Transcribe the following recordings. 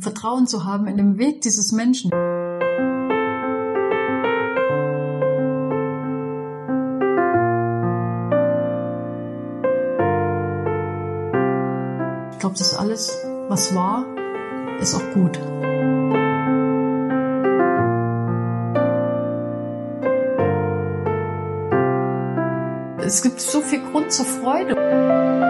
Vertrauen zu haben in den Weg dieses Menschen. Ich glaube, das alles, was war, ist auch gut. Es gibt so viel Grund zur Freude.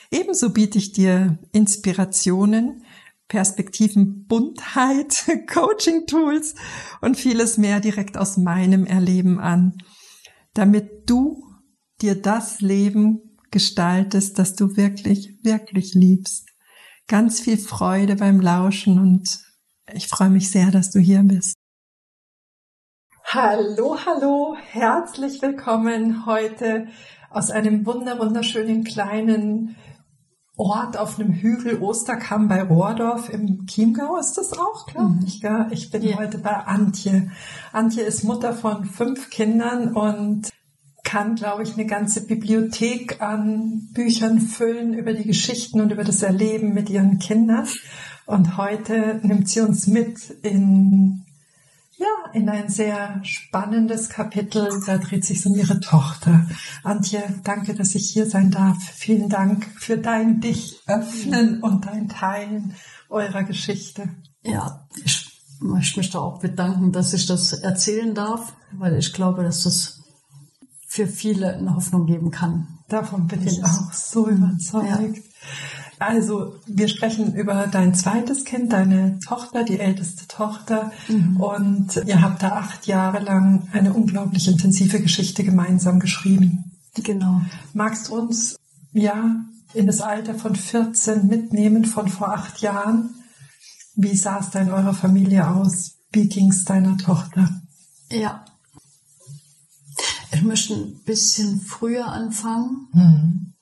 Ebenso biete ich dir Inspirationen, Perspektiven, Buntheit, Coaching-Tools und vieles mehr direkt aus meinem Erleben an, damit du dir das Leben gestaltest, das du wirklich, wirklich liebst. Ganz viel Freude beim Lauschen und ich freue mich sehr, dass du hier bist. Hallo, hallo, herzlich willkommen heute aus einem wunder wunderschönen kleinen Ort auf einem Hügel Osterkamm bei Rohrdorf im Chiemgau ist das auch, glaube mhm. ich. Ja, ich bin ja. heute bei Antje. Antje ist Mutter von fünf Kindern und kann, glaube ich, eine ganze Bibliothek an Büchern füllen über die Geschichten und über das Erleben mit ihren Kindern. Und heute nimmt sie uns mit in, ja, in ein sehr spannendes Kapitel. Da dreht sich um ihre Tochter. Antje, danke, dass ich hier sein darf. Vielen Dank für dein Dich öffnen und dein Teilen eurer Geschichte. Ja, ich möchte mich da auch bedanken, dass ich das erzählen darf, weil ich glaube, dass das für viele eine Hoffnung geben kann. Davon bin ich auch so überzeugt. Ja. Also, wir sprechen über dein zweites Kind, deine Tochter, die älteste Tochter. Mhm. Und ihr habt da acht Jahre lang eine unglaublich intensive Geschichte gemeinsam geschrieben. Genau. Magst du uns, ja, in das Alter von 14 mitnehmen von vor acht Jahren? Wie sah es da in eurer Familie aus? Wie ging es deiner Tochter? Ja. Ich möchte ein bisschen früher anfangen. Mhm.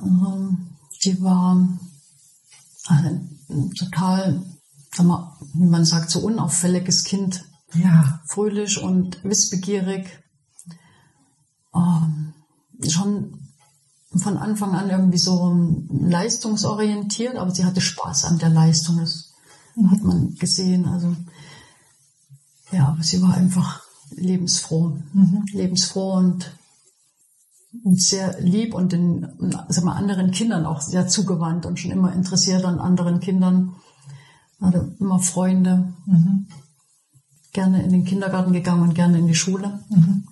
Ähm, die war ein total, sag mal, wie man sagt, so unauffälliges Kind. Ja. Fröhlich und wissbegierig. Ähm, schon von Anfang an irgendwie so leistungsorientiert, aber sie hatte Spaß an der Leistung. Das mhm. hat man gesehen. Also, ja, aber sie war einfach lebensfroh. Mhm. Lebensfroh und sehr lieb und den sag mal, anderen Kindern auch sehr zugewandt und schon immer interessiert an anderen Kindern. Hatte immer Freunde. Mhm. Gerne in den Kindergarten gegangen und gerne in die Schule. Mhm.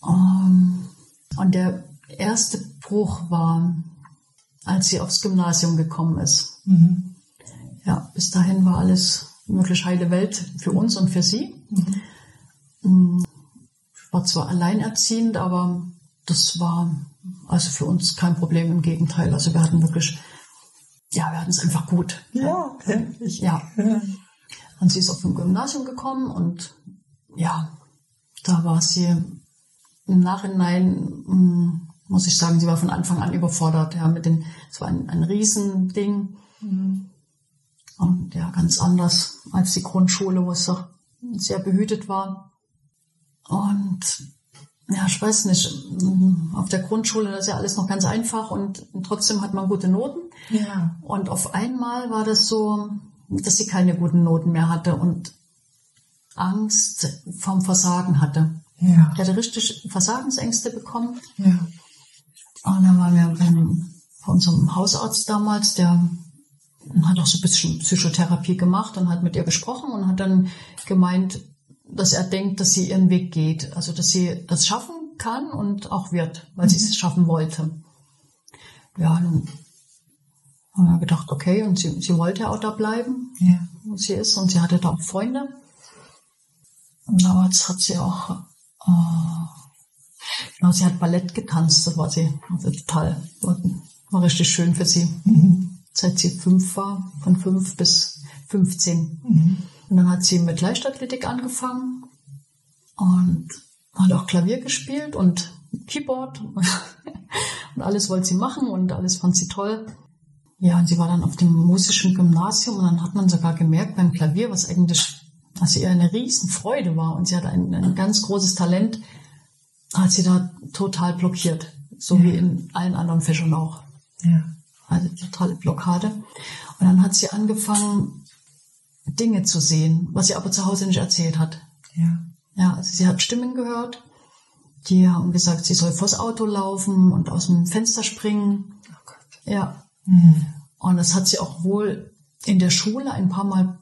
Um, ähm, und der erste Bruch war, als sie aufs Gymnasium gekommen ist. Mhm. Ja, bis dahin war alles wirklich heile Welt für uns und für sie. Mhm. War zwar alleinerziehend, aber das war also für uns kein Problem, im Gegenteil. Also wir hatten wirklich, ja, wir hatten es einfach gut. Ja, ich, ja. Und sie ist auf dem Gymnasium gekommen und ja, da war sie im Nachhinein, hm, muss ich sagen, sie war von Anfang an überfordert. Ja, mit den, es war ein, ein Riesending. Mhm. Und ja, ganz anders als die Grundschule, wo es doch sehr behütet war. Und ja, ich weiß nicht, auf der Grundschule das ist ja alles noch ganz einfach und, trotzdem hat man gute Noten. Ja. Und auf einmal war das so, dass sie keine guten Noten mehr hatte und Angst vom Versagen hatte. Ja. Die hatte richtig Versagensängste bekommen. Ja. Und dann waren wir beim, bei unserem Hausarzt damals, der hat auch so ein bisschen Psychotherapie gemacht und hat mit ihr gesprochen und hat dann gemeint, dass er denkt, dass sie ihren Weg geht, also dass sie das schaffen kann und auch wird, weil mhm. sie es schaffen wollte. Ja, dann haben wir gedacht, okay, und sie, sie wollte auch da bleiben, ja. wo sie ist, und sie hatte da auch Freunde. Und damals hat sie auch, äh, genau, sie hat Ballett getanzt, das war sie also total, War richtig schön für sie. Mhm. Seit sie fünf war, von fünf bis 15. Mhm. Und dann hat sie mit Leichtathletik angefangen und hat auch Klavier gespielt und Keyboard und alles wollte sie machen und alles fand sie toll. Ja, und sie war dann auf dem musischen Gymnasium und dann hat man sogar gemerkt beim Klavier, was eigentlich also ihr eine Riesenfreude war und sie hatte ein, ein ganz großes Talent, hat sie da total blockiert, so ja. wie in allen anderen Fächern auch. Ja. Also totale Blockade. Und dann hat sie angefangen, Dinge zu sehen, was sie aber zu Hause nicht erzählt hat. Ja. Ja, also sie hat Stimmen gehört, die haben gesagt, sie soll vors Auto laufen und aus dem Fenster springen. Oh Gott. Ja. Mhm. Und das hat sie auch wohl in der Schule ein paar Mal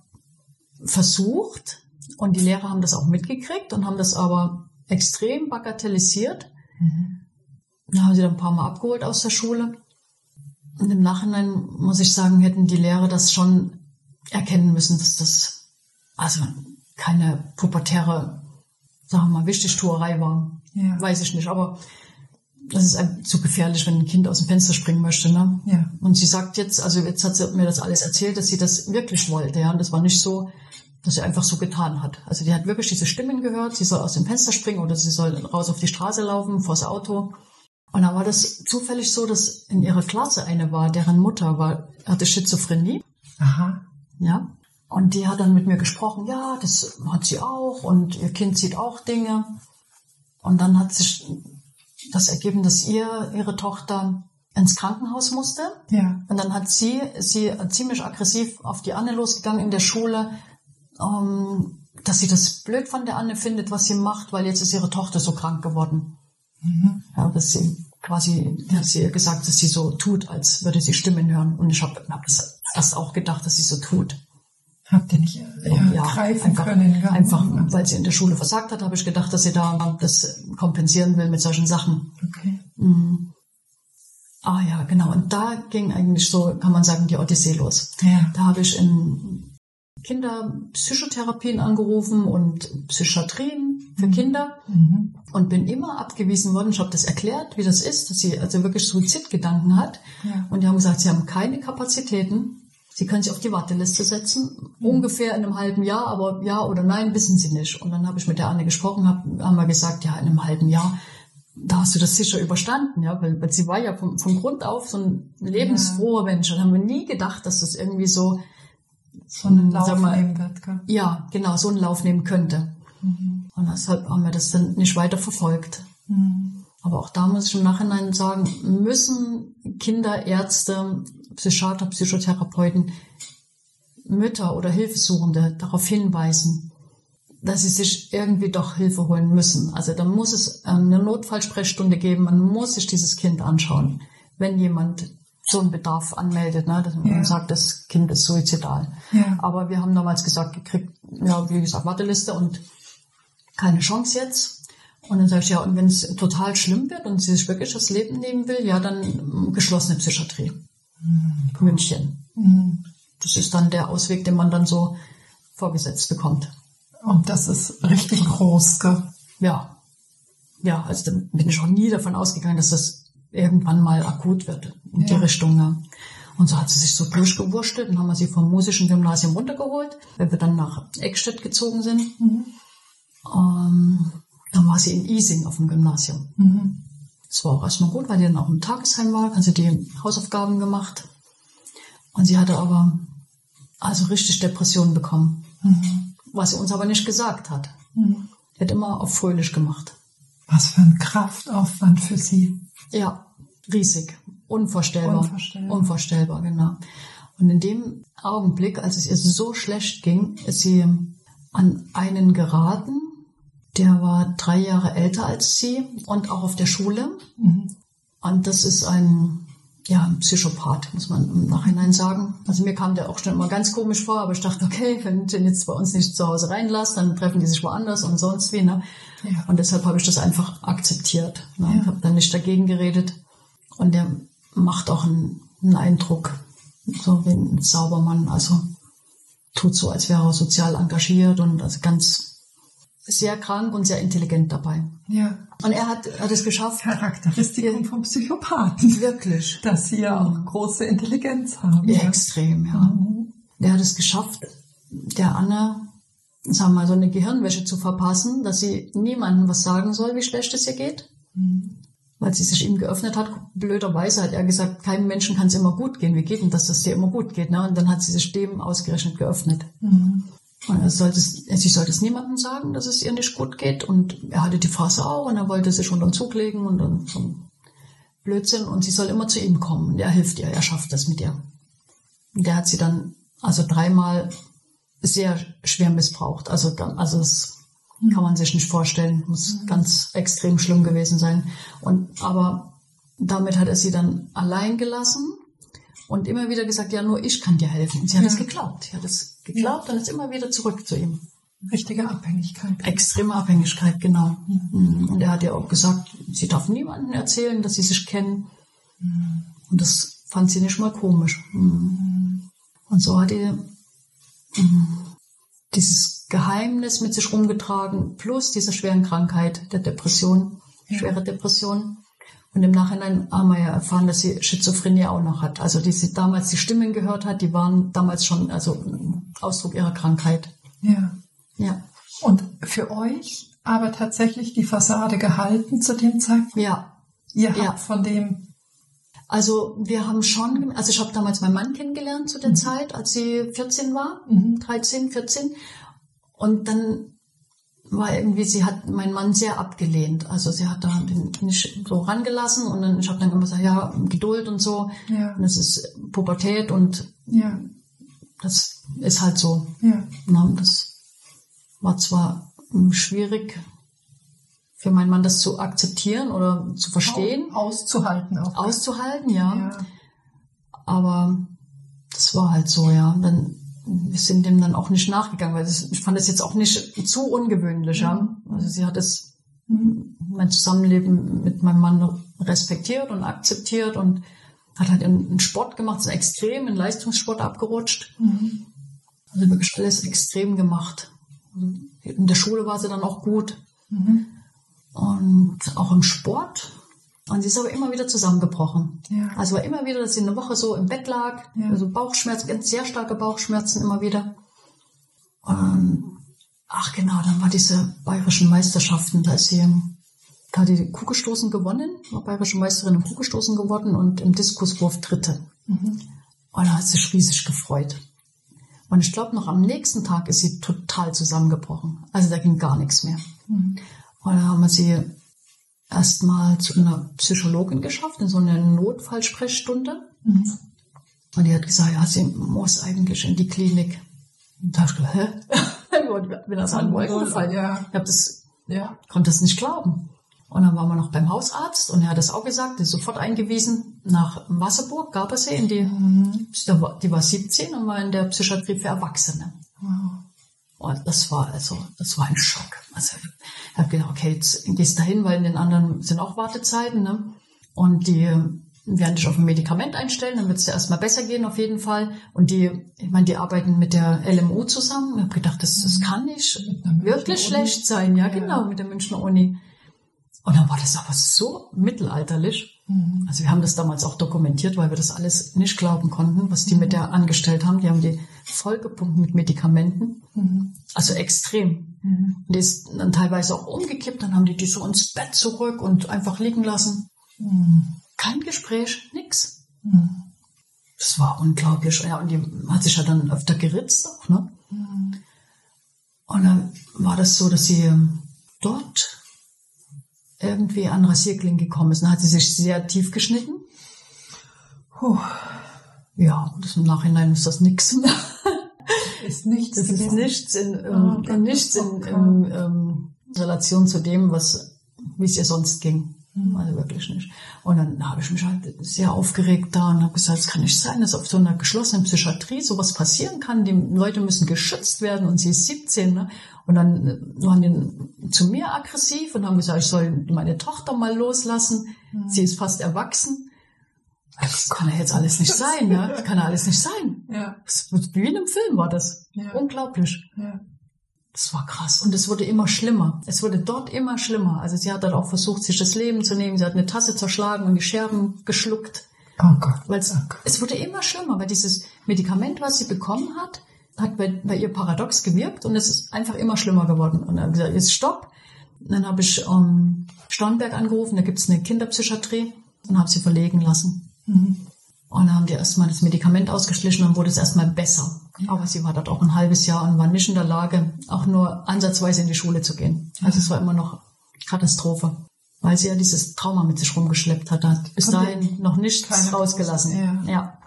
versucht und die Lehrer haben das auch mitgekriegt und haben das aber extrem bagatellisiert. Mhm. Da haben sie dann ein paar Mal abgeholt aus der Schule. Und im Nachhinein muss ich sagen, hätten die Lehrer das schon erkennen müssen, dass das also keine pubertäre, sagen wir mal, Wichtigtuerei war. Ja. Weiß ich nicht, aber das ist zu gefährlich, wenn ein Kind aus dem Fenster springen möchte. Ne? Ja. Und sie sagt jetzt, also jetzt hat sie mir das alles erzählt, dass sie das wirklich wollte. Ja, und das war nicht so, dass sie einfach so getan hat. Also die hat wirklich diese Stimmen gehört, sie soll aus dem Fenster springen oder sie soll raus auf die Straße laufen, vors Auto. Und dann war das zufällig so, dass in ihrer Klasse eine war, deren Mutter war, hatte Schizophrenie. Aha. Ja. Und die hat dann mit mir gesprochen, ja, das hat sie auch und ihr Kind sieht auch Dinge. Und dann hat sich das ergeben, dass ihr, ihre Tochter ins Krankenhaus musste. Ja. Und dann hat sie, sie ziemlich aggressiv auf die Anne losgegangen in der Schule, ähm, dass sie das blöd von der Anne findet, was sie macht, weil jetzt ist ihre Tochter so krank geworden. Mhm. Ja, dass sie quasi, hat sie gesagt, dass sie so tut, als würde sie Stimmen hören. Und ich habe hab das erst auch gedacht, dass sie so tut. Habt ihr nicht ja, ja, greifen einfach, können? Ja. Einfach, weil sie in der Schule versagt hat, habe ich gedacht, dass sie da das kompensieren will mit solchen Sachen. Okay. Mhm. Ah ja, genau. Und da ging eigentlich so, kann man sagen, die Odyssee los. Ja. Da habe ich in Kinderpsychotherapien angerufen und Psychiatrien für mhm. Kinder mhm. und bin immer abgewiesen worden. Ich habe das erklärt, wie das ist, dass sie also wirklich Suizidgedanken hat. Ja. Und die haben gesagt, sie haben keine Kapazitäten. Sie können sich auf die Warteliste setzen, mhm. ungefähr in einem halben Jahr, aber ja oder nein, wissen sie nicht. Und dann habe ich mit der Anne gesprochen, hab, haben wir gesagt, ja, in einem halben Jahr, da hast du das sicher überstanden, ja, weil, weil sie war ja vom, vom Grund auf so ein lebensfroher. Mensch und haben wir nie gedacht, dass das irgendwie so so einen Lauf mal, nehmen wird. Gell? Ja, genau, so einen Lauf nehmen könnte. Mhm. Und deshalb haben wir das dann nicht weiter verfolgt. Mhm. Aber auch da muss ich im Nachhinein sagen, müssen Kinder, Ärzte, Psychiater, Psychotherapeuten, Mütter oder Hilfesuchende darauf hinweisen, dass sie sich irgendwie doch Hilfe holen müssen. Also da muss es eine Notfallsprechstunde geben, man muss sich dieses Kind anschauen, wenn jemand so einen Bedarf anmeldet, ne, dass man ja. sagt, das Kind ist suizidal. Ja. Aber wir haben damals gesagt, gekriegt, ja, wie gesagt, Warteliste und keine Chance jetzt. Und dann sage ich, ja, und wenn es total schlimm wird und sie sich wirklich das Leben nehmen will, ja, dann geschlossene Psychiatrie. München. Mhm. Das ist dann der Ausweg, den man dann so vorgesetzt bekommt. Und das ist richtig groß, gell? Ja. Ja, also da bin ich auch nie davon ausgegangen, dass das irgendwann mal akut wird in ja. die Richtung. Ne? Und so hat sie sich so durchgewurschtelt und haben wir sie vom musischen Gymnasium runtergeholt, wenn wir dann nach Eckstedt gezogen sind. Mhm. Ähm, dann war sie in Ising auf dem Gymnasium. Mhm. Das war auch erstmal gut, weil die dann auch im Tagesheim war, hat sie die Hausaufgaben gemacht. Und sie hatte aber also richtig Depressionen bekommen, mhm. was sie uns aber nicht gesagt hat. Mhm. Sie hat immer auf fröhlich gemacht. Was für ein Kraftaufwand für sie. Ja, riesig. Unvorstellbar. Unvorstellbar. Unvorstellbar, genau. Und in dem Augenblick, als es ihr so schlecht ging, ist sie an einen geraten, der war drei Jahre älter als sie und auch auf der Schule. Mhm. Und das ist ein, ja, ein Psychopath, muss man im Nachhinein sagen. Also mir kam der auch schon immer ganz komisch vor, aber ich dachte, okay, wenn den jetzt bei uns nicht zu Hause reinlässt, dann treffen die sich woanders und sonst wie. Ne? Ja. Und deshalb habe ich das einfach akzeptiert. Ne? Ja. Ich habe dann nicht dagegen geredet. Und der macht auch einen, einen Eindruck, so wie ein Saubermann. Also tut so, als wäre er sozial engagiert und also ganz sehr krank und sehr intelligent dabei. Ja. Und er hat, hat es geschafft. Charakteristikum vom Psychopathen. Wirklich. Dass sie ja auch große Intelligenz haben. Ja, extrem, ja. Mhm. Der hat es geschafft, der Anna, sagen wir mal, so eine Gehirnwäsche zu verpassen, dass sie niemandem was sagen soll, wie schlecht es ihr geht. Mhm. Weil sie sich ihm geöffnet hat, blöderweise hat er gesagt, keinem Menschen kann es immer gut gehen. Wie geht denn das, dass es dir immer gut geht? Ne? Und dann hat sie sich dem ausgerechnet geöffnet. Mhm. Und er sollte es, sie sollte es niemandem sagen, dass es ihr nicht gut geht. Und er hatte die Phase auch und er wollte sich unter den Zug legen und dann so ein Blödsinn. Und sie soll immer zu ihm kommen. Und er hilft ihr, er schafft das mit ihr. Und der hat sie dann also dreimal sehr schwer missbraucht. Also dann, also das kann man sich nicht vorstellen. Muss ganz extrem schlimm gewesen sein. Und aber damit hat er sie dann allein gelassen und immer wieder gesagt, ja, nur ich kann dir helfen. Und sie hat Ja. es geglaubt. Sie hat es geglaubt und ist immer wieder zurück zu ihm. Richtige Abhängigkeit. Extreme Abhängigkeit, genau. Mhm. Und er hat ihr auch gesagt, sie darf niemandem erzählen, dass sie sich kennen. Und das fand sie nicht mal komisch. Mhm. Und so hat er mhm, dieses Geheimnis mit sich rumgetragen, plus diese schweren Krankheit der Depression, Ja. schwere Depression. Und im Nachhinein haben wir ja erfahren, dass sie Schizophrenie auch noch hat. Also die sie damals die Stimmen gehört hat, die waren damals schon also Ausdruck ihrer Krankheit. Ja. Ja. Und für euch aber tatsächlich die Fassade gehalten zu dem Zeitpunkt. Ja, Ihr habt Ja. von dem Also wir haben schon, also ich habe damals meinen Mann kennengelernt zu der Mhm. Zeit, als sie 14 war, Mhm. 13, 14. Und dann war irgendwie, sie hat meinen Mann sehr abgelehnt. Also sie hat da den nicht so rangelassen und dann, ich habe dann immer gesagt, ja, Geduld und so. Ja. Und es ist Pubertät und Ja. das ist halt so. Ja. Na, das war zwar schwierig für meinen Mann, das zu akzeptieren oder zu verstehen, Auszuhalten auch. auszuhalten, ja. ja. Aber das war halt so, ja. Dann wir sind dem dann auch nicht nachgegangen, weil ich fand das jetzt auch nicht zu ungewöhnlich, ja. Also sie hat es Mhm. mein Zusammenleben mit meinem Mann respektiert und akzeptiert und hat halt einen einen Sport gemacht, so extrem in Leistungssport abgerutscht. Mhm. Also wirklich alles extrem gemacht. In der Schule war sie dann auch gut Mhm. und auch im Sport. Und sie ist aber immer wieder zusammengebrochen. Ja. Also war immer wieder, dass sie eine Woche so im Bett lag, Ja. also Bauchschmerzen, ganz sehr starke Bauchschmerzen immer wieder. Und, ach genau, dann war diese bayerischen Meisterschaften, da ist sie, da hat die Kugelstoßen gewonnen, war bayerische Meisterin im Kugelstoßen geworden und im Diskuswurf Dritte. Mhm. Und da hat sie sich riesig gefreut. Und ich glaube, noch am nächsten Tag ist sie total zusammengebrochen. Also da ging gar nichts mehr. Mhm. Und da haben wir sie erstmal zu einer Psychologin geschafft, in so eine Notfallsprechstunde. Mhm. Und die hat gesagt, ja, sie muss eigentlich in die Klinik. Und da hab ich gedacht, hä? Ich bin das an Wolken gefallen. Ja. Ich hab das, Ja. konnte das nicht glauben. Und dann waren wir noch beim Hausarzt und er hat das auch gesagt, ist sofort eingewiesen nach Wasserburg, Gabersee, in die, Mhm. die war 17 und war in der Psychiatrie für Erwachsene. Wow. Und das war also, das war ein Schock. Also ich habe gedacht, okay, jetzt gehst du dahin, weil in den anderen sind auch Wartezeiten, ne? Und die werden dich auf ein Medikament einstellen, dann wird es dir erstmal besser gehen, auf jeden Fall. Und die, ich meine, die arbeiten mit der LMU zusammen. Ich habe gedacht, das, das kann nicht wirklich schlecht sein. Ja, Ja. genau, mit der Münchner Uni. Und dann war das aber so mittelalterlich. Mhm. Also wir haben das damals auch dokumentiert, weil wir das alles nicht glauben konnten, was die mit der angestellt haben. Die haben die vollgepumpt mit Medikamenten. Mhm. Also extrem. Mhm. Und die ist dann teilweise auch umgekippt, dann haben die die so ins Bett zurück und einfach liegen lassen. Mhm. Kein Gespräch, nix. Mhm. Das war unglaublich. Ja, und die hat sich ja dann öfter geritzt auch, ne? Mhm. Und dann war das so, dass sie ähm, dort irgendwie an Rasierklingen gekommen ist. Dann hat sie sich sehr tief geschnitten. Puh. Ja, das im Nachhinein ist das nix. Ist nichts. Das ist nichts in, Oh ähm, Gott, nichts in, in ähm, Relation zu dem, was, wie es ihr sonst ging. Also wirklich nicht. Und dann habe ich mich halt sehr aufgeregt da und habe gesagt, es kann nicht sein, dass auf so einer geschlossenen Psychiatrie sowas passieren kann. Die Leute müssen geschützt werden und sie ist 17. Ne? Und dann äh, waren die zu mir aggressiv und haben gesagt, ich soll meine Tochter mal loslassen. Mhm. Sie ist fast erwachsen. Das kann ja jetzt alles nicht sein, ne? Das kann ja alles nicht sein. Ja. Wie in einem Film war das. Ja. Unglaublich. Ja. Das war krass. Und es wurde immer schlimmer. Es wurde dort immer schlimmer. Also sie hat dann auch versucht, sich das Leben zu nehmen. Sie hat eine Tasse zerschlagen und die Scherben geschluckt. Oh Gott. Weil es, oh es wurde immer schlimmer, weil dieses Medikament, was sie bekommen hat, hat bei, bei ihr paradox gewirkt und es ist einfach immer schlimmer geworden. Und dann habe ich gesagt, jetzt stopp. Und dann habe ich ähm, Starnberg angerufen, da gibt es eine Kinderpsychiatrie und habe sie verlegen lassen. Mhm. Und dann haben die erstmal das Medikament ausgeschlichen und wurde es erstmal besser. Aber sie war dort auch ein halbes Jahr und war nicht in der Lage, auch nur ansatzweise in die Schule zu gehen. Also es war immer noch Katastrophe. Weil sie ja dieses Trauma mit sich rumgeschleppt hat. Hat bis Und dahin noch nichts rausgelassen. große- ja. ja.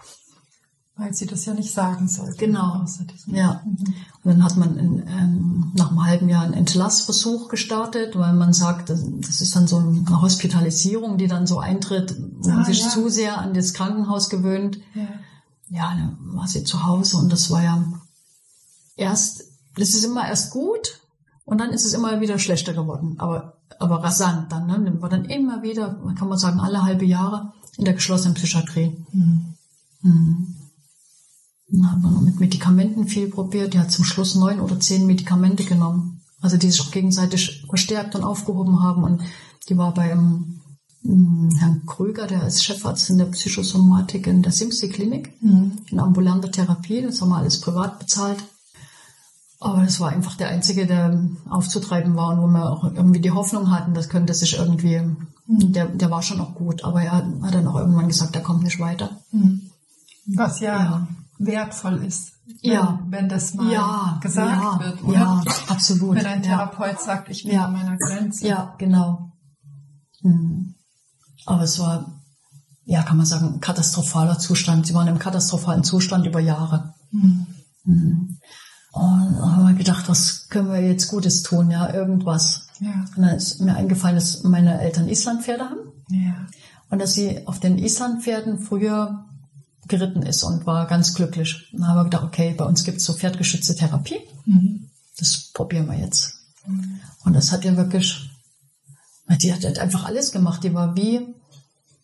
Weil sie das ja nicht sagen sollte. Genau. Ja. Mhm. Und dann hat man in, ähm, nach einem halben Jahr einen Entlassversuch gestartet, weil man sagt, das, das ist dann so eine Hospitalisierung, die dann so eintritt, wo man Ah, sich ja. zu sehr an das Krankenhaus gewöhnt. Ja. Ja, dann war sie zu Hause und das war ja erst, das ist immer erst gut und dann ist es immer wieder schlechter geworden, aber aber rasant dann, ne? Dann war dann immer wieder, kann man sagen, alle halbe Jahre in der geschlossenen Psychiatrie. Mhm. Mhm. Dann hat man noch mit Medikamenten viel probiert. Die hat zum Schluss neun oder zehn Medikamente genommen. Also die sich auch gegenseitig verstärkt und aufgehoben haben. Und die war beim ähm, Herrn Krüger, der ist Chefarzt in der Psychosomatik in der Simsey-Klinik, Mhm. in ambulanter Therapie. Das haben wir alles privat bezahlt. Aber das war einfach der einzige, der aufzutreiben war und wo wir auch irgendwie die Hoffnung hatten, das könnte sich irgendwie, der, der war schon auch gut, aber er hat hat dann auch irgendwann gesagt, er kommt nicht weiter. Mhm. Was ja, Ja. wertvoll ist, wenn, Ja. wenn das mal Ja, gesagt ja, wird, oder? ja, absolut. Wenn ein. Therapeut sagt, ich bin Ja. an meiner Grenze. Ja, genau. Mhm. Aber es war, ja, kann man sagen, ein katastrophaler Zustand. Sie waren im katastrophalen Zustand über Jahre. Mhm. Mhm. Und da haben wir gedacht, was können wir jetzt Gutes tun? Ja, irgendwas. Ja. Und dann ist mir eingefallen, dass meine Eltern Islandpferde haben Ja. und dass sie auf den Islandpferden früher geritten ist und war ganz glücklich. Dann haben wir gedacht, okay, bei uns gibt es so pferdgeschützte Therapie. Mhm. Das probieren wir jetzt. Und das hat ihr wirklich, die hat halt einfach alles gemacht. Die war wie,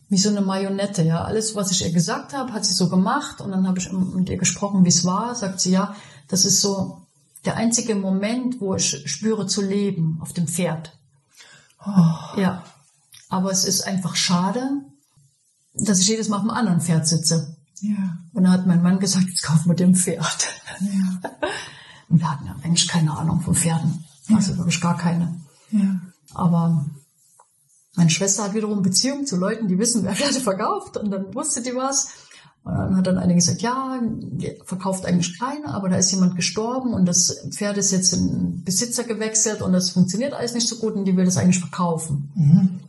wie so eine Marionette, ja. Alles, was ich ihr gesagt habe, hat sie so gemacht. Und dann habe ich mit ihr gesprochen, wie es war. Sagt sie, ja, das ist so der einzige Moment, wo ich spüre zu leben auf dem Pferd. Oh. Ja. Aber es ist einfach schade, dass ich jedes Mal auf einem anderen Pferd sitze. Ja. Und dann hat mein Mann gesagt, jetzt kaufen wir dem Pferd. Ja. Und wir hatten ja eigentlich keine Ahnung von Pferden. Also wirklich gar keine. Ja. Aber meine Schwester hat wiederum Beziehungen zu Leuten, die wissen, wer Pferde verkauft. Und dann wusste die was. Und dann hat dann eine gesagt, ja, verkauft eigentlich keine, aber da ist jemand gestorben und das Pferd ist jetzt in Besitzer gewechselt und das funktioniert alles nicht so gut und die will das eigentlich verkaufen. Mhm.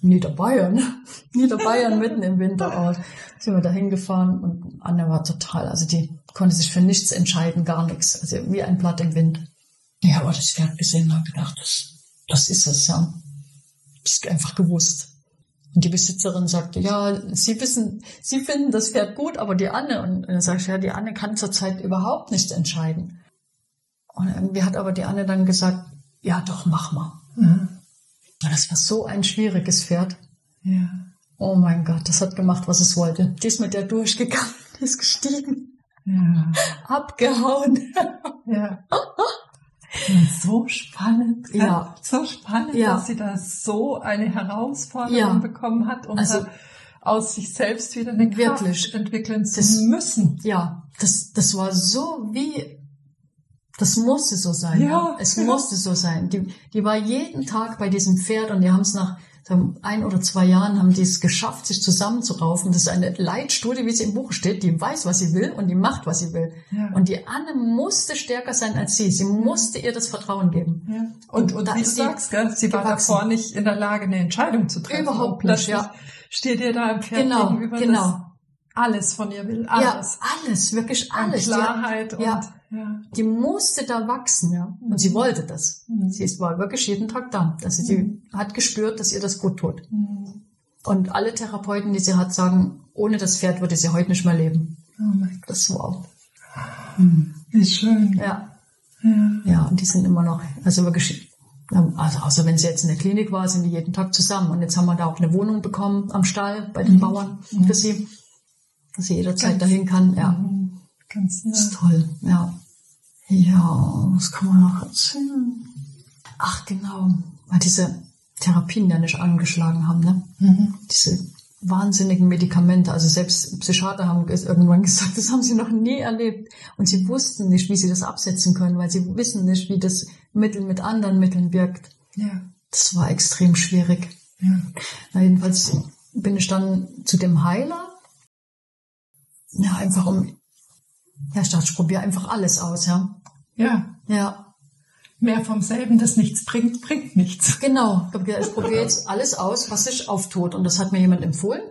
Niederbayern. Niederbayern mitten im Winter aus. Sind wir da hingefahren und Anne war total, also die konnte sich für nichts entscheiden, gar nichts. Also wie ein Blatt im Wind. Ja, aber das Pferd gesehen und habe gedacht, das, das ist es, ja. Das einfach gewusst. Und die Besitzerin sagte, ja, Sie wissen, Sie finden das Pferd gut, aber die Anne, und dann sag ich, ja, die Anne kann zurzeit überhaupt nicht entscheiden. Und irgendwie hat aber die Anne dann gesagt, ja, doch, mach mal. Mhm. Und das war so ein schwieriges Pferd. Ja. Oh mein Gott, das hat gemacht, was es wollte. Die ist mit der durchgegangen, die ist gestiegen, Ja. abgehauen. Ja. So spannend? Ja. so spannend, Ja. dass sie da so eine Herausforderung Ja. bekommen hat, um Also- aus sich selbst wieder eine Kraft Wirklich. entwickeln zu Das- müssen. Ja, das, das war so wie, das musste so sein. Ja, Es ja. musste so sein. Die, die war jeden Tag bei diesem Pferd und die haben es nach ein oder zwei Jahren haben die es geschafft, sich zusammenzuraufen. Das ist eine Leitstudie, wie es im Buch steht. Die weiß, was sie will und die macht, was sie will. Ja. Und die Anne musste stärker sein als sie. Sie musste ihr das Vertrauen geben. Ja. Und, Und und wie du sie sagst, gell? sie war gewachsen. davor nicht in der Lage, eine Entscheidung zu treffen. Überhaupt und nicht, ja. steht ihr da im Pferd Genau, gegenüber, genau. alles von ihr will. Alles. Ja, alles, wirklich alles. Die- Klarheit und ja. Ja. die musste da wachsen, ja. Und sie wollte das. Mhm. Sie war wirklich jeden Tag da. Also sie hat gespürt, dass ihr das gut tut. Mhm. Und alle Therapeuten, die sie hat, sagen, ohne das Pferd würde sie heute nicht mehr leben. Oh mein Gott, Das wow. wie schön. Ja. Ja. Ja, und die sind immer noch, also wirklich, also außer wenn sie jetzt in der Klinik war, sind die jeden Tag zusammen. Und jetzt haben wir da auch eine Wohnung bekommen am Stall bei den Bauern für sie, dass sie jederzeit dahin kann. Ja, Mhm. Ganz das ist toll. Ja. Ja, was kann man noch erzählen? Ach, genau, weil diese Therapien ja nicht angeschlagen haben, ne? Mhm. Diese wahnsinnigen Medikamente. Also selbst Psychiater haben irgendwann gesagt, das haben sie noch nie erlebt. Und sie wussten nicht, wie sie das absetzen können, weil sie wissen nicht, wie das Mittel mit anderen Mitteln wirkt. Ja. Das war extrem schwierig. Ja. Na, jedenfalls bin ich dann zu dem Heiler. Ja, einfach um, ja, ich dachte, ich probiere einfach alles aus, ja. Ja. Ja, Mehr vom selben, das nichts bringt, bringt nichts. Genau, ich, probiere jetzt alles aus, was sich auftut. Und das hat mir jemand empfohlen.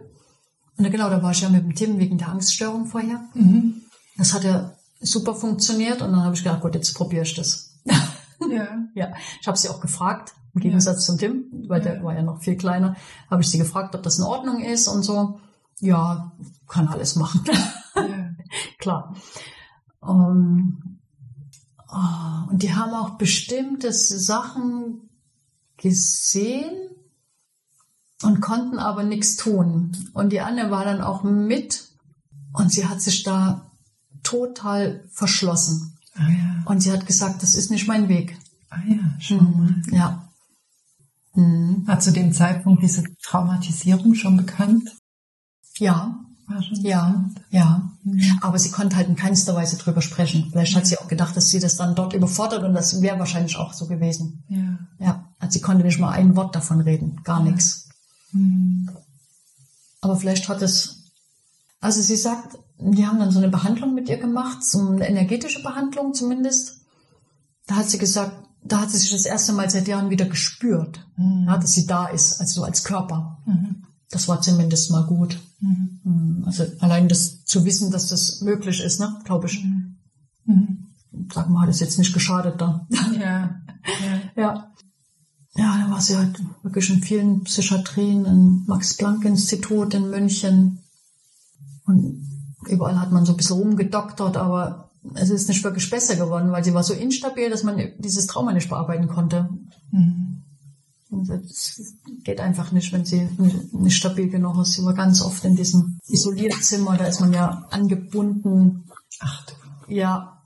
Und genau, da war ich ja mit dem Tim wegen der Angststörung vorher. Mhm. Das hat ja super funktioniert. Und dann habe ich gedacht, gut, jetzt probiere ich das. Ja. ja, ich habe sie auch gefragt, im Gegensatz zum Tim, weil der Ja. war ja noch viel kleiner, habe ich sie gefragt, ob das in Ordnung ist und so. Ja, kann alles machen. Klar. Ähm, ah, und die haben auch bestimmte Sachen gesehen und konnten aber nichts tun. Und die Anne war dann auch mit und sie hat sich da total verschlossen. Ah ja. Und sie hat gesagt, das ist nicht mein Weg. Ah ja, schau mal. Ja. Mhm. War zu dem Zeitpunkt diese Traumatisierung schon bekannt? Ja, schon ja, ja. Mhm. Aber sie konnte halt in keinster Weise drüber sprechen. Vielleicht hat sie auch gedacht, dass sie das dann dort überfordert und das wäre wahrscheinlich auch so gewesen. Ja. Ja, also sie konnte nicht mal ein Wort davon reden, gar nichts. Mhm. Aber vielleicht hat es, also sie sagt, die haben dann so eine Behandlung mit ihr gemacht, so eine energetische Behandlung zumindest. Da hat sie gesagt, da hat sie sich das erste Mal seit Jahren wieder gespürt, Mhm. ja, dass sie da ist, also so als Körper. Mhm. Das war zumindest mal gut. Mhm. Hm, Also allein das zu wissen, dass das möglich ist, ne, glaube ich. Mhm. Sag mal, hat es jetzt nicht geschadet da. Ja. Ja. Ja. Ja, dann war sie halt wirklich in vielen Psychiatrien, im Max-Planck-Institut in München. Und überall hat man so ein bisschen rumgedoktert, aber es ist nicht wirklich besser geworden, weil sie war so instabil, dass man dieses Trauma nicht bearbeiten konnte. Mhm. Und das geht einfach nicht, wenn sie nicht, stabil genug ist. Sie war ganz oft in diesem Isolierzimmer, da ist man ja angebunden. Ach du. Ja.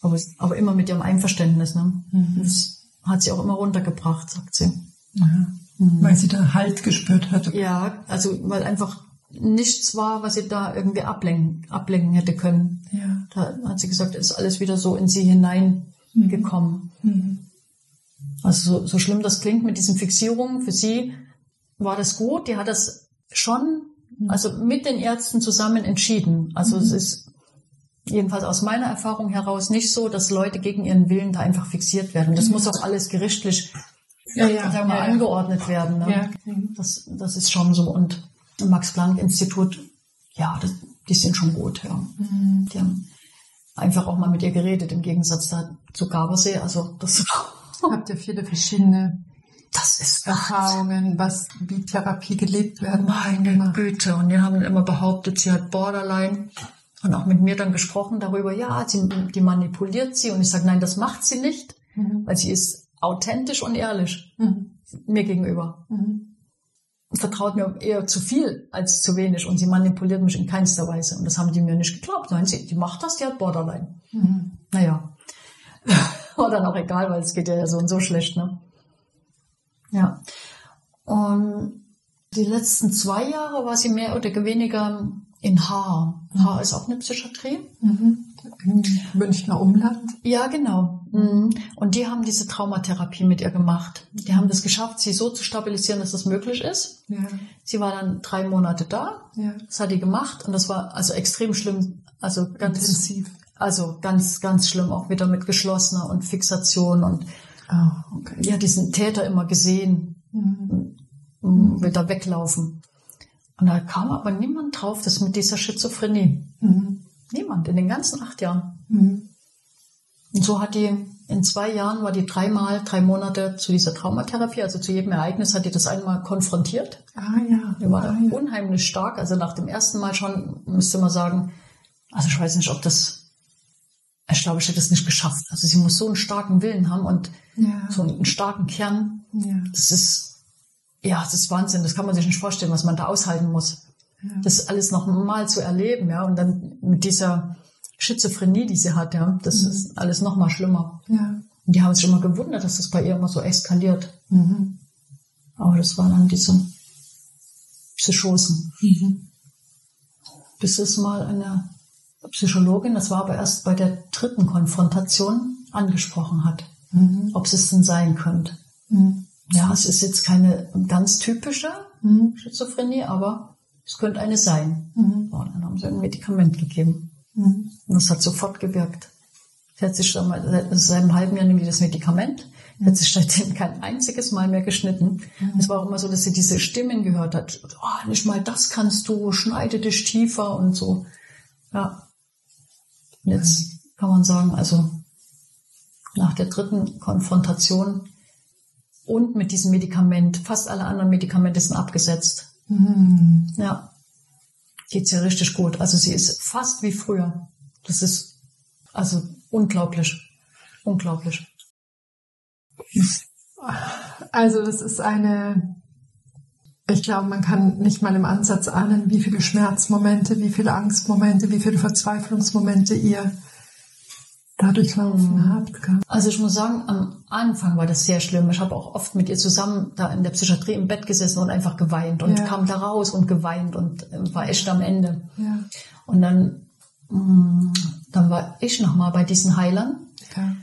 Aber, aber immer mit ihrem Einverständnis. Ne? Mhm. Das hat sie auch immer runtergebracht, sagt sie. Aha. Weil sie da Halt gespürt hat. Ja, also weil einfach nichts war, was sie da irgendwie ablenken, ablenken hätte können. Ja. Da hat sie gesagt, ist alles wieder so in sie hineingekommen. Mhm. Also so, so schlimm das klingt mit diesen Fixierungen, für sie war das gut. Die hat das schon, also mit den Ärzten zusammen entschieden. Also es ist jedenfalls aus meiner Erfahrung heraus nicht so, dass Leute gegen ihren Willen da einfach fixiert werden. Das muss auch alles gerichtlich Ja, ja. sagen wir, ja, angeordnet werden. Ne? Ja. Mhm. Das, das ist schon so. Und im Max-Planck-Institut, ja, das, die sind schon gut. Ja. Mhm. Die haben einfach auch mal mit ihr geredet, im Gegensatz zu Gabelsee. Also das, Habt ihr viele verschiedene das ist Erfahrungen, was wie Therapie gelebt werden Meine kann. Güte. Und die haben immer behauptet, sie hat Borderline. Und auch mit mir dann gesprochen darüber, ja, sie, die manipuliert sie. Und ich sage, nein, das macht sie nicht, Mhm. weil sie ist authentisch und ehrlich Mhm. mir gegenüber. Mhm. vertraut mir eher zu viel als zu wenig und sie manipuliert mich in keinster Weise. Und das haben die mir nicht geglaubt. Nein, sie, die macht das, die hat Borderline. Mhm. Naja. War dann auch egal, weil es geht ja so und so schlecht, ne? Ja. Und die letzten zwei Jahre war sie mehr oder weniger in Haar. Haar ist auch eine Psychiatrie. Mhm. Münchner Umland. Ja, genau. Mhm. Und die haben diese Traumatherapie mit ihr gemacht. Die haben das geschafft, sie so zu stabilisieren, dass das möglich ist. Ja. Sie war dann drei Monate da. Ja. Das hat die gemacht und das war also extrem schlimm. Also ganz, Intensiv. Also ganz, ganz schlimm auch wieder mit geschlossener und Fixation und Oh, okay. ja, diesen Täter immer gesehen, Mhm. mhm. will da weglaufen. Und da kam aber niemand drauf, das mit dieser Schizophrenie. Mhm. Niemand in den ganzen acht Jahren. Mhm. Und so hat die in zwei Jahren war die dreimal, drei Monate zu dieser Traumatherapie, also zu jedem Ereignis hat die das einmal konfrontiert. Ah ja. Die war ah, da ja. unheimlich stark. Also nach dem ersten Mal schon müsste man sagen, also ich weiß nicht, ob das, ich glaube, ich hätte es nicht geschafft. Also sie muss so einen starken Willen haben und Ja. so einen starken Kern. ja. Das ist, ja, das ist Wahnsinn. Das kann man sich nicht vorstellen, was man da aushalten muss. Ja. Das alles noch mal zu erleben, ja, und dann mit dieser Schizophrenie, die sie hat, ja. Das Mhm. ist alles noch mal schlimmer. Ja. Und die haben sich immer gewundert, dass das bei ihr immer so eskaliert. Mhm. Aber das waren dann diese Psychosen. Mhm. Bis es mal eine Psychologin, das war aber erst bei der dritten Konfrontation, angesprochen hat, Mhm. ob es denn sein könnte. Mhm. Ja, es ist jetzt keine ganz typische Mhm. Schizophrenie, aber es könnte eine sein. Mhm. Und dann haben sie ein Medikament gegeben. Mhm. Und das hat sofort gewirkt. Sie hat sich mal, seit, einem halben Jahr die das Medikament, sie hat sich seitdem kein einziges Mal mehr geschnitten. Es war auch immer so, dass sie diese Stimmen gehört hat. Oh, nicht mal das kannst du, schneide dich tiefer und so. Ja. Und jetzt kann man sagen, also nach der dritten Konfrontation und mit diesem Medikament, fast alle anderen Medikamente sind abgesetzt. Mhm. Ja, geht's ihr richtig gut. Also sie ist fast wie früher. Das ist also unglaublich, unglaublich. Also das ist eine, ich glaube, man kann nicht mal im Ansatz ahnen, wie viele Schmerzmomente, wie viele Angstmomente, wie viele Verzweiflungsmomente ihr dadurch laufen habt. gell? Also ich muss sagen, am Anfang war das sehr schlimm. Ich habe auch oft mit ihr zusammen da in der Psychiatrie im Bett gesessen und einfach geweint und Ja. kam da raus und geweint und äh, war echt am Ende. Ja. Und dann, mh, dann war ich nochmal bei diesen Heilern ja.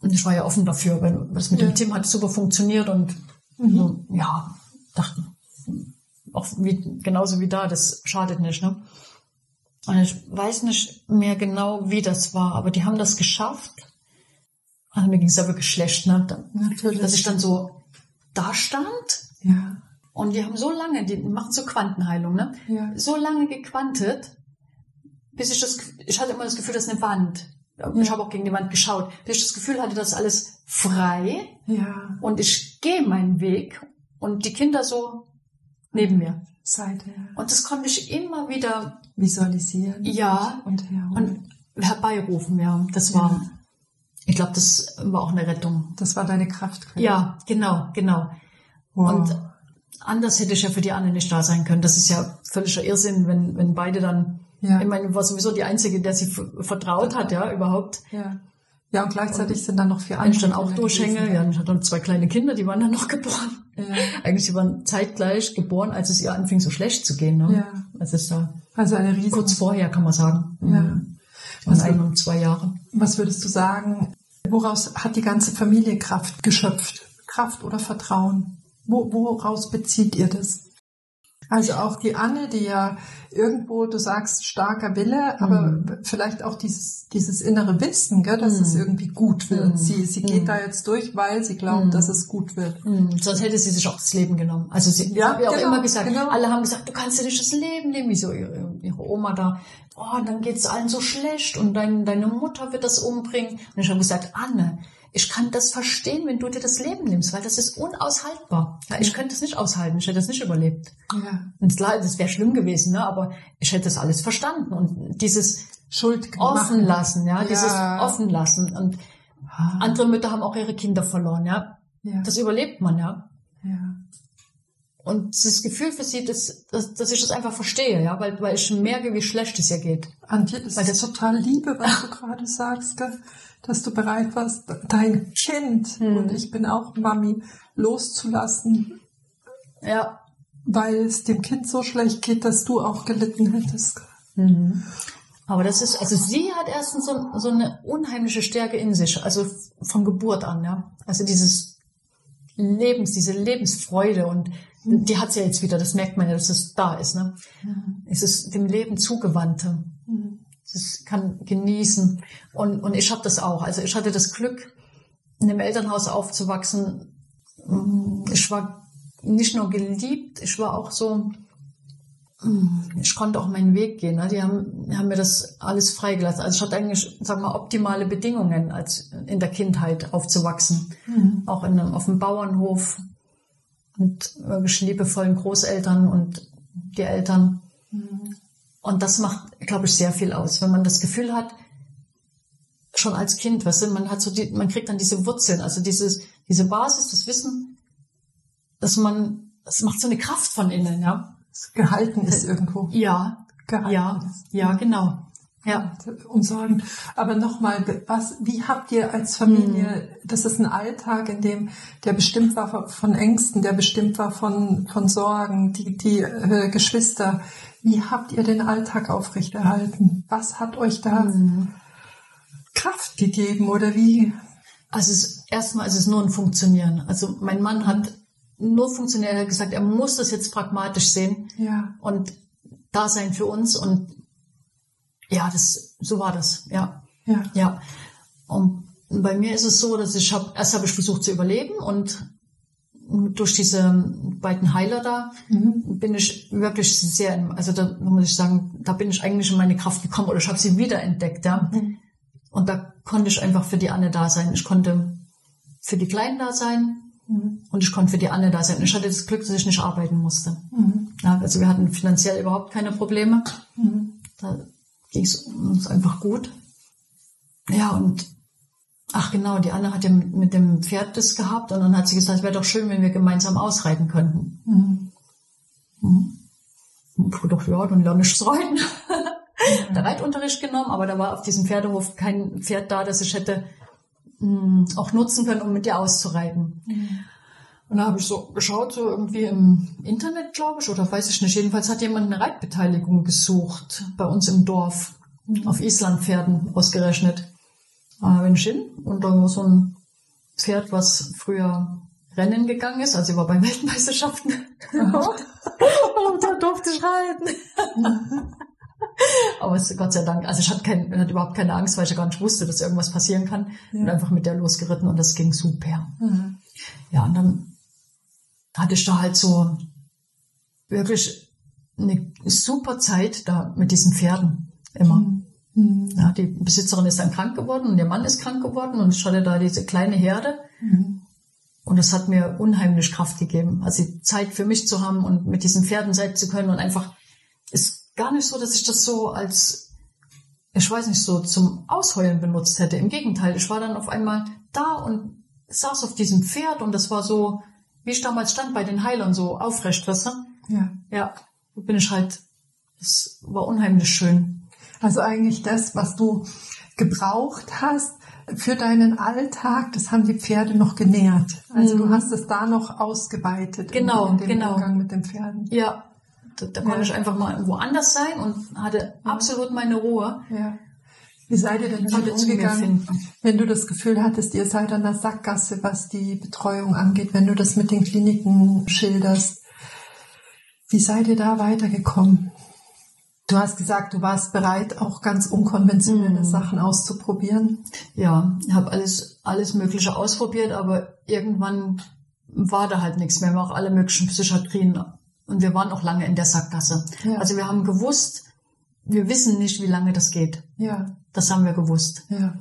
Und ich war ja offen dafür, weil das mit Ja. dem Team hat super funktioniert und so, ja, dachte, auch wie, genauso wie da, das schadet nicht, ne? Und ich weiß nicht mehr genau, wie das war, aber die haben das geschafft. Also mir ging es ja wirklich schlecht, ne? Da- Natürlich. Dass ich dann so da stand ja. und die haben so lange, die machen so Quantenheilung, ne? Ja. So lange gequantet, bis ich das, ich hatte immer das Gefühl, das ist eine Wand. Ich habe auch gegen die Wand geschaut, bis ich das Gefühl hatte, das ist alles frei Ja. und ich gehe meinen Weg und die Kinder so neben mir. Seite Und das konnte ich immer wieder, visualisieren. ja, Und und herbeirufen, ja. Das war, ich glaube, das war auch eine Rettung. das war deine Kraftquelle. Ja, genau, genau. Wow. Und anders hätte ich ja für die Anne nicht da sein können. Das ist ja völliger Irrsinn, wenn, wenn beide dann, Ja. ich meine, war sowieso die Einzige, der sie vertraut hat, ja, überhaupt. ja. Ja, und gleichzeitig sind dann noch vier ich dann andere auch durchhänge, ja, ich hatte noch zwei kleine Kinder, die waren dann noch geboren. Ja. Eigentlich, die waren zeitgleich geboren, als es ihr anfing, so schlecht zu gehen, ne? Ja. Das ist da Also eine riesen. kurz vorher, kann man sagen. Ja. Was, ein und zwei Jahre. was würdest du sagen, woraus hat die ganze Familie Kraft geschöpft? Kraft oder Vertrauen? Wo, woraus bezieht ihr das? Also auch die Anne, die ja irgendwo, du sagst, starker Wille, aber Mhm. vielleicht auch dieses, dieses innere Wissen, gell, dass Mhm. es irgendwie gut wird. Mhm. Sie, sie geht Mhm. da jetzt durch, weil sie glaubt, Mhm. dass es gut wird. Mhm. Sonst hätte sie sich auch das Leben genommen. Also sie Ja, hat ja auch genau, immer gesagt, genau. alle haben gesagt, du kannst dir nicht das Leben nehmen, wie so ihre, ihre Oma da. Oh, dann geht's allen so schlecht und dein, deine Mutter wird das umbringen. Und ich habe gesagt, Anne, ich kann das verstehen, wenn du dir das Leben nimmst, weil das ist unaushaltbar. Ja, ich könnte es nicht aushalten, ich hätte das nicht überlebt. Ja. Und klar, das wäre schlimm gewesen, ne? aber ich hätte das alles verstanden. Und dieses Schuld offen machen. lassen, ja, dieses Ja. offen lassen. Und Ah, andere Mütter haben auch ihre Kinder verloren, ja. ja. Das überlebt man, ja. ja. Und das Gefühl für sie, dass, dass, dass ich das einfach verstehe, ja, weil, weil ich merke, wie schlecht es ihr geht. Antje, das Weil ist total Liebe, was du gerade sagst, gell? dass du bereit warst, dein Kind Hm. und ich bin auch Mami loszulassen, Ja. weil es dem Kind so schlecht geht, dass du auch gelitten hättest. Mhm. Aber das ist, also sie hat erstens so, so eine unheimliche Stärke in sich, also von Geburt an, ja. Also dieses Lebens, diese Lebensfreude und die hat sie ja jetzt wieder, das merkt man ja, dass es da ist, ne. Es ist dem Leben zugewandte. Es kann genießen. Und, und ich habe das auch. Also ich hatte das Glück, in einem Elternhaus aufzuwachsen. Mm, Ich war nicht nur geliebt, ich war auch so, ich konnte auch meinen Weg gehen. Ne? Die haben, haben mir das alles freigelassen. Also ich hatte eigentlich, sag mal, optimale Bedingungen, als in der Kindheit aufzuwachsen. Mhm. Auch in einem, auf dem Bauernhof mit wirklich liebevollen Großeltern und die Eltern. Mhm. Und das macht, glaube ich, sehr viel aus, wenn man das Gefühl hat, schon als Kind, weißt du, man hat so die, man kriegt dann diese Wurzeln, also dieses, diese Basis, das Wissen, dass man, das macht so eine Kraft von innen, ja. Gehalten ist irgendwo. Ja, Gehalten ja, ist. ja, genau. Ja. umsorgen. Aber nochmal, was, wie habt ihr als Familie, das ist ein Alltag, in dem, der bestimmt war von Ängsten, der bestimmt war von, von Sorgen, die, die äh, Geschwister. Wie habt ihr den Alltag aufrechterhalten? Was hat euch da Kraft gegeben oder wie? Also es, erstmal ist es nur ein Funktionieren. Also mein Mann hat nur funktioniert, er hat gesagt, er muss das jetzt pragmatisch sehen Ja. und da sein für uns und ja, das, so war das, ja. Ja. Ja. Und bei mir ist es so, dass ich habe, erst habe ich versucht zu überleben und durch diese beiden Heiler da Mhm. bin ich wirklich sehr, also da muss ich sagen, da bin ich eigentlich in meine Kraft gekommen oder ich habe sie wiederentdeckt, ja. Mhm. Und da konnte ich einfach für die Anne da sein. Ich konnte für die Kleinen da sein Mhm. und ich konnte für die Anne da sein. Ich hatte das Glück, dass ich nicht arbeiten musste. Mhm. Ja, also wir hatten finanziell überhaupt keine Probleme. Mhm. Da ging es uns einfach gut. Ja, und ach genau, die Anne hat ja mit, mit dem Pferd das gehabt und dann hat sie gesagt, es wäre doch schön, wenn wir gemeinsam ausreiten könnten. Mhm. Mhm. Und ich dachte, ja, dann lerne ich Reiten. Der Reitunterricht genommen, aber da war auf diesem Pferdehof kein Pferd da, das ich hätte mh, auch nutzen können, um mit dir auszureiten. Und da habe ich so geschaut, so irgendwie im Internet, glaube ich, oder weiß ich nicht. Jedenfalls hat jemand eine Reitbeteiligung gesucht bei uns im Dorf, auf Islandpferden ausgerechnet. Da bin ich hin und da war so ein Pferd, was früher Rennen gegangen ist, also ich war bei Weltmeisterschaften. und da durfte ich reiten. Aber es, Gott sei Dank, also ich hatte, kein, hatte überhaupt keine Angst, weil ich ja gar nicht wusste, dass irgendwas passieren kann. Und einfach mit der losgeritten und das ging super. Mhm. Ja, und dann hatte ich da halt so wirklich eine super Zeit da mit diesen Pferden immer. Mhm. Ja, die Besitzerin ist dann krank geworden und ihr Mann ist krank geworden und ich hatte da diese kleine Herde Mhm. und das hat mir unheimlich Kraft gegeben. Also die Zeit für mich zu haben und mit diesen Pferden sein zu können und einfach ist gar nicht so, dass ich das so als, ich weiß nicht, so zum Ausheulen benutzt hätte. Im Gegenteil, ich war dann auf einmal da und saß auf diesem Pferd und das war so, wie ich damals stand bei den Heilern, so aufrecht, weißt du? Ja. Ja, bin ich halt, es war unheimlich schön. Also eigentlich das, was du gebraucht hast für deinen Alltag, das haben die Pferde noch genährt. Also du Mhm. hast es da noch ausgeweitet Genau, in, in dem genau. Umgang mit den Pferden. Ja, da, da konnte Ja. ich einfach mal woanders sein und hatte absolut meine Ruhe. Ja. Wie seid ihr denn damit umgegangen, wenn du das Gefühl hattest, ihr seid an der Sackgasse, was die Betreuung angeht, wenn du das mit den Kliniken schilderst? Wie seid ihr da weitergekommen? Du hast gesagt, du warst bereit, auch ganz unkonventionelle Mhm. Sachen auszuprobieren. Ja, ich habe alles, alles Mögliche ausprobiert, aber irgendwann war da halt nichts mehr. Wir haben auch alle möglichen Psychiatrien und wir waren auch lange in der Sackgasse. Ja. Also wir haben gewusst, wir wissen nicht, wie lange das geht. Ja, Das haben wir gewusst. ja.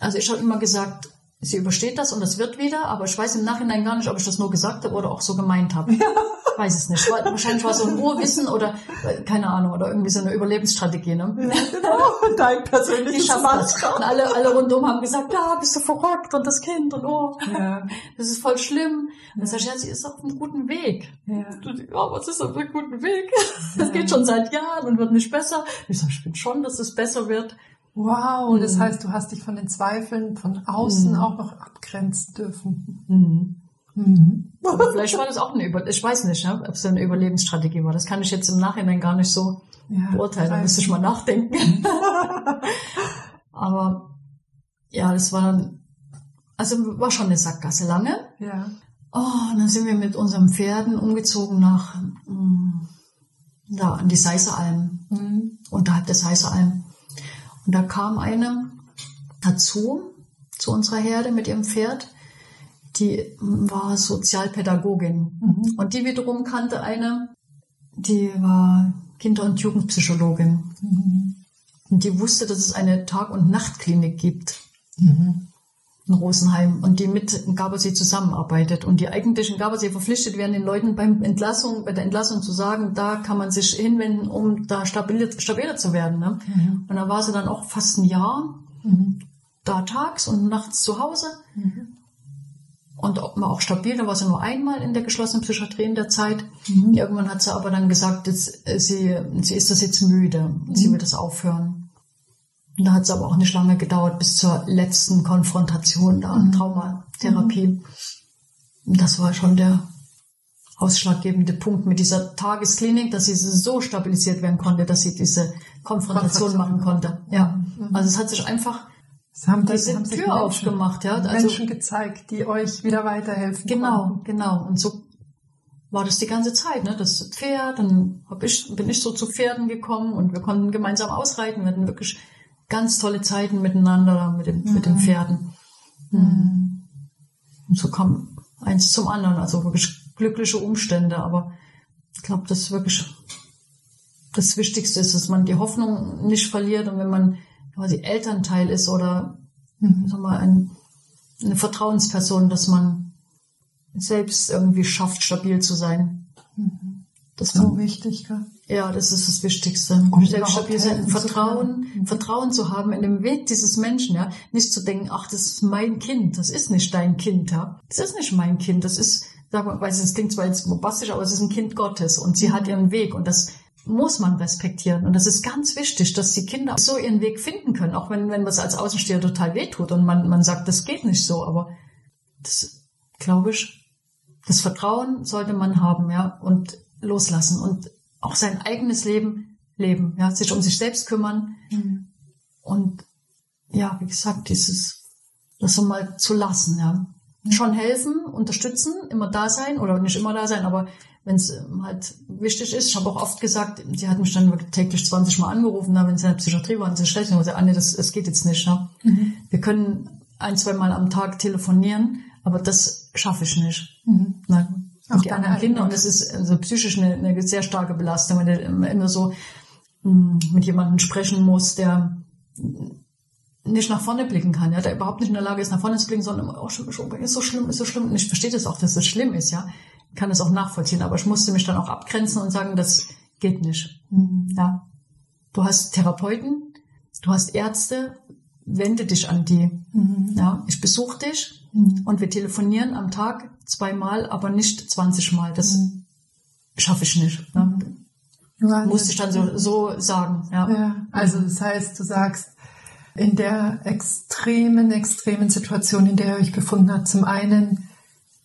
Also ich habe immer gesagt, sie übersteht das und das wird wieder, aber ich weiß im Nachhinein gar nicht, ob ich das nur gesagt habe oder auch so gemeint habe. Weiß es nicht. Wahrscheinlich war es so ein Urwissen oder äh, keine Ahnung oder irgendwie so eine Überlebensstrategie. Ne? Genau, dein persönliches das. Und alle, alle rundum haben gesagt, ja, bist du verrückt und das Kind und oh, Ja, das ist voll schlimm. Und dann sag ich, ja, sie ist auf einem guten Weg. ja. Ja, was ist auf einem guten Weg? Das geht schon seit Jahren und wird nicht besser. Ich sag, ich bin schon, dass es besser wird. Wow, das Mhm. heißt, du hast dich von den Zweifeln von außen Mhm. auch noch abgrenzen dürfen. Mhm. Mhm. Vielleicht war das auch eine Über ich weiß nicht, ne, ob es eine Überlebensstrategie war. Das kann ich jetzt im Nachhinein gar nicht so Ja, beurteilen. Da müsste ich mal nachdenken. Aber ja, das war dann, also war schon eine Sackgasse lange. Ja. Oh, und dann sind wir mit unseren Pferden umgezogen nach mm, da an die Seiseralm, Mhm. unterhalb der Seiseralm. Und da kam eine dazu, zu unserer Herde mit ihrem Pferd. Die war Sozialpädagogin. Mhm. Und die wiederum kannte eine, die war Kinder- und Jugendpsychologin. Mhm. Und die wusste, dass es eine Tag- und Nachtklinik gibt Mhm. In Rosenheim und die mit in Gabelsee zusammenarbeitet und die eigentlich in Gabelsee verpflichtet werden, den Leuten beim Entlassung, bei der Entlassung zu sagen, da kann man sich hinwenden, um da stabil, stabiler zu werden. Ne? Mhm. Und da war sie dann auch fast ein Jahr Mhm. da tags und nachts zu Hause Mhm. und auch, war auch stabil. Da war sie nur einmal in der geschlossenen Psychiatrie in der Zeit. Mhm. Irgendwann hat sie aber dann gesagt, jetzt, äh, sie, sie ist das jetzt müde und sie Mhm. will das aufhören. Und da hat es aber auch nicht lange gedauert bis zur letzten Konfrontation da, mhm. Traumatherapie. Mhm. Das war schon der ausschlaggebende Punkt mit dieser Tagesklinik, dass sie so stabilisiert werden konnte, dass sie diese Konfrontation machen konnte. Ja, mhm. also es hat sich einfach das haben, das diese haben Tür Menschen, aufgemacht, ja. Also, Menschen gezeigt, die euch wieder weiterhelfen. Genau, konnten. genau. Und so war das die ganze Zeit, ne? Das Pferd, dann hab ich, bin ich so zu Pferden gekommen und wir konnten gemeinsam ausreiten. Wir hatten wirklich ganz tolle Zeiten miteinander mit, dem, mhm. mit den mhm. Pferden. Mhm. Und so kam eins zum anderen, also wirklich glückliche Umstände. Aber ich glaube, das ist wirklich das Wichtigste ist, dass man die Hoffnung nicht verliert und wenn man quasi Elternteil ist oder mhm. sag mal, ein, eine Vertrauensperson, dass man selbst irgendwie schafft, stabil zu sein. Das ist so wichtig, gell? Ja, das ist das Wichtigste. Und stabil sein, Vertrauen, mhm. Vertrauen zu haben in dem Weg dieses Menschen, ja. Nicht zu denken, ach, das ist mein Kind, das ist nicht dein Kind, ja. Das ist nicht mein Kind, das ist, sag mal, weiß es klingt zwar jetzt bombastisch, aber es ist ein Kind Gottes und sie hat ihren Weg und das muss man respektieren. Und das ist ganz wichtig, dass die Kinder so ihren Weg finden können, auch wenn, wenn was als Außensteher total wehtut und man, man sagt, das geht nicht so, aber das, glaube ich, das Vertrauen sollte man haben, ja, und loslassen und auch sein eigenes Leben leben, ja, sich um sich selbst kümmern mhm. und ja, wie gesagt, dieses, das so mal zu lassen, ja. Mhm. Schon helfen, unterstützen, immer da sein oder nicht immer da sein, aber wenn es ähm, halt wichtig ist. Ich habe auch oft gesagt, sie hat mich dann wirklich täglich 20 Mal angerufen, wenn sie in der Psychiatrie waren, sie schlecht, und gesagt, Anne, das, das geht jetzt nicht. Ne? Mhm. Wir können ein, zwei Mal am Tag telefonieren, aber das schaffe ich nicht. Mhm. Nein. Auch die anderen Kinder. Und das ist also psychisch eine, eine sehr starke Belastung, wenn du immer so mh, hm, mit jemandem sprechen muss, der nicht nach vorne blicken kann, ja, der überhaupt nicht in der Lage ist, nach vorne zu blicken, sondern oh, ist so schlimm, ist so schlimm. Und ich verstehe das auch, dass es schlimm ist, ja kann es auch nachvollziehen, aber ich musste mich dann auch abgrenzen und sagen, das geht nicht. Mhm. Ja. Du hast Therapeuten, du hast Ärzte, wende dich an die. Mhm. Ja, ich besuche dich mhm. und wir telefonieren am Tag zweimal, aber nicht 20 Mal. Das mhm. schaffe ich nicht. Ne? Ja, Musste ich dann so, so sagen. Ja. ja. Also das heißt, du sagst, in der extremen, extremen Situation, in der ihr euch befunden habt, zum einen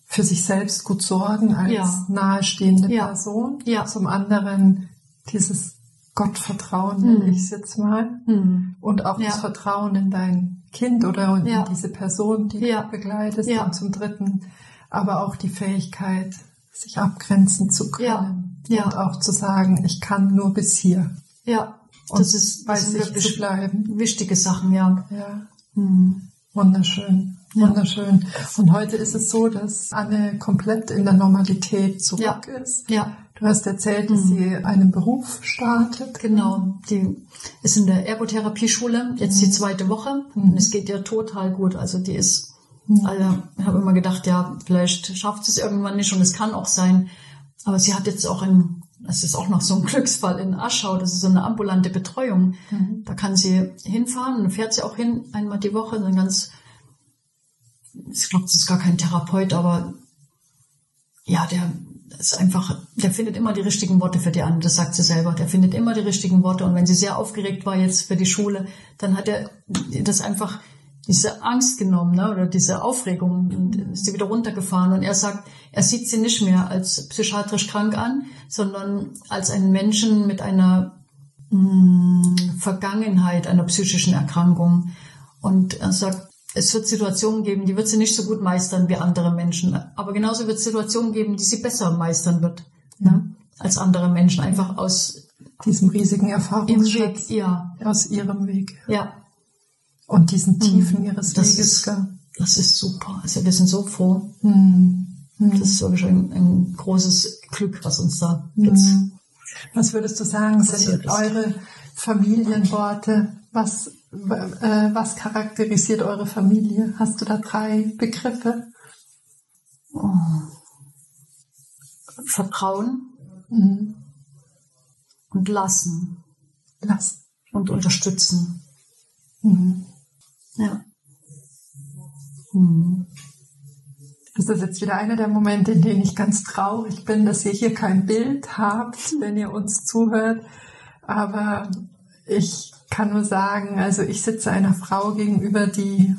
für sich selbst gut sorgen als ja. nahestehende. Person. Ja. Zum anderen dieses Gottvertrauen, nenne mhm. ich es jetzt mal. Mhm. Und auch das Vertrauen in dein Kind oder in diese Person, die du begleitest. Und zum dritten aber auch die Fähigkeit, sich abgrenzen zu können. Ja. Und auch zu sagen, ich kann nur bis hier. Ja. Und das ist, bei das sich bleiben. Wichtige Sachen, ja. Ja. Mhm. Wunderschön. Wunderschön. Und heute ist es so, dass Anne komplett in der Normalität zurück ja. ist. Ja. Du hast erzählt, dass mhm. sie einen Beruf startet. Genau. Die ist in der Ergotherapieschule, jetzt mhm. die zweite Woche. Mhm. Und es geht ihr total gut. Also die ist, mhm. also ich habe immer gedacht, ja, vielleicht schafft sie es irgendwann nicht und es kann auch sein. Aber sie hat jetzt auch ein, das ist auch noch so ein Glücksfall in Aschau, das ist so eine ambulante Betreuung. Mhm. Da kann sie hinfahren und fährt sie auch hin, einmal die Woche, eine ganz ich glaube, das ist gar kein Therapeut, aber ja, der ist einfach, der findet immer die richtigen Worte für die anderen, das sagt sie selber. Der findet immer die richtigen Worte. Und wenn sie sehr aufgeregt war jetzt für die Schule, dann hat er das einfach diese Angst genommen, ne, oder diese Aufregung, ist sie wieder runtergefahren. Und er sagt, er sieht sie nicht mehr als psychiatrisch krank an, sondern als einen Menschen mit einer mh, mm, Vergangenheit einer psychischen Erkrankung. Und er sagt, es wird Situationen geben, die wird sie nicht so gut meistern wie andere Menschen. Aber genauso wird es Situationen geben, die sie besser meistern wird ne? als andere Menschen. Einfach aus diesem riesigen Erfahrungsschatz. Weg, ja. Aus ihrem Weg. Ja. Und diesen Tiefen mhm. ihres das Weges. Ist, das ist super. Also wir sind so froh. Mhm. Das ist wirklich ein, ein, großes Glück, was uns da jetzt. Mhm. Was würdest du sagen, sind eure Familienworte? Was was charakterisiert eure Familie? Hast du da drei Begriffe? Oh. Vertrauen mhm. und lassen. Lassen. Und unterstützen. Mhm. Ja. Mhm. Das ist jetzt wieder einer der Momente, in denen ich ganz traurig bin, dass ihr hier kein Bild habt, wenn ihr uns zuhört. Aber ich kann nur sagen, also ich sitze einer Frau gegenüber, die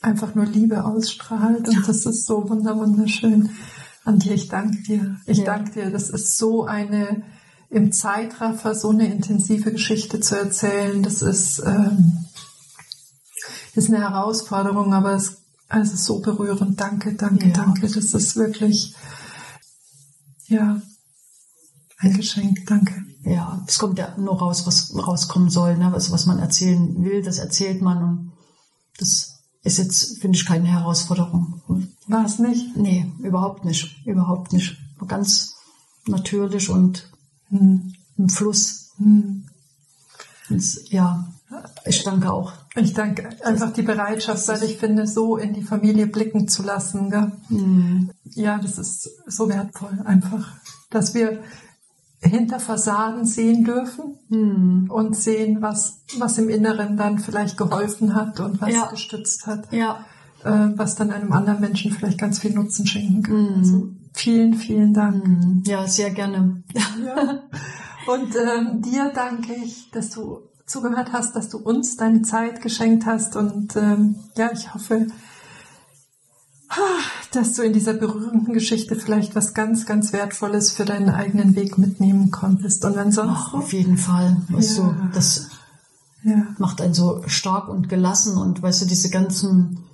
einfach nur Liebe ausstrahlt und das ist so wunderschön. Antje, ich danke dir. Ich ja. danke dir. Das ist so eine im Zeitraffer so eine intensive Geschichte zu erzählen. Das ist ähm, ist eine Herausforderung, aber es also so berührend. Danke, danke, ja. danke. Das ist wirklich ja ein Geschenk. Danke. Ja, es kommt ja nur raus, was rauskommen soll. Ne? Also was man erzählen will, das erzählt man und das ist jetzt, finde ich, keine Herausforderung. War es nicht? Nee, überhaupt nicht. Überhaupt nicht. Ganz natürlich und hm. im Fluss. Hm. ja, ich danke auch. Ich danke einfach die Bereitschaft, weil ich finde, so in die Familie blicken zu lassen. Gell? Mhm. Ja, das ist so wertvoll einfach, dass wir hinter Fassaden sehen dürfen mhm. und sehen, was, was im Inneren dann vielleicht geholfen hat und was ja. gestützt hat. Ja. Äh, was dann einem anderen Menschen vielleicht ganz viel Nutzen schenken kann. Mhm. Also vielen, vielen Dank. Mhm. Ja, sehr gerne. Ja. Und ähm, dir danke ich, dass du zugehört hast, dass du uns deine Zeit geschenkt hast und ähm, ja, ich hoffe, dass du in dieser berührenden Geschichte vielleicht was ganz, ganz Wertvolles für deinen eigenen Weg mitnehmen konntest. Und ansonsten. Oh, auf jeden Fall. Ja. du, das ja. macht einen so stark und gelassen und weißt du, diese ganzen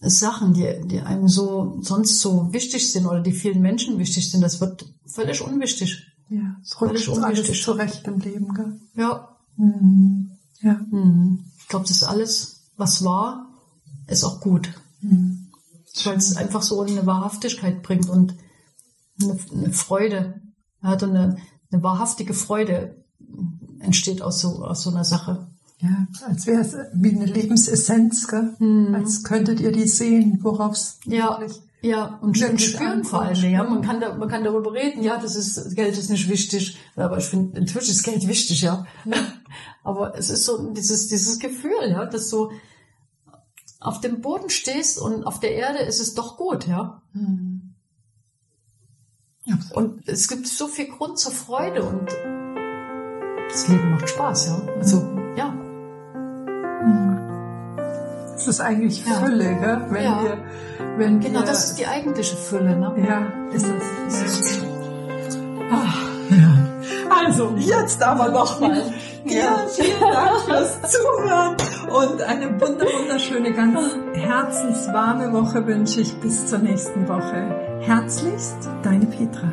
Sachen, die, die einem so sonst so wichtig sind oder die vielen Menschen wichtig sind, das wird völlig unwichtig. Ja, es völlig unwichtig. Alles zurecht im Leben, gell? Ja. Mhm. Ja. Mhm. Ich glaube, das ist alles, was war, ist auch gut. Mhm weil es einfach so eine Wahrhaftigkeit bringt und eine, eine Freude. hat und eine, eine wahrhaftige Freude entsteht aus so, aus so einer Sache. Ja, als wäre es wie eine Lebensessenz, gell? Mhm. als könntet ihr die sehen, worauf es ja. Ja, und spüren vor allem. Ja, man kann da, man kann darüber reden. Ja, das ist Geld ist nicht wichtig, aber ich finde natürlich ist Geld wichtig, ja. aber es ist so dieses dieses Gefühl, ja, dass so auf dem Boden stehst und auf der Erde ist es doch gut, ja. Mhm. Und es gibt so viel Grund zur Freude und das Leben macht Spaß, ja. Also, ja. Es ist eigentlich Fülle, ja. gell? Wenn ja. wir, wenn genau, wir, das ist die eigentliche Fülle, ne? Ja, ist das. Ist Ach, ja. Also, jetzt aber noch mal. Ja. Vielen Dank fürs Zuhören und eine wunderschöne, ganz herzenswarme Woche wünsche ich bis zur nächsten Woche. Herzlichst, deine Petra.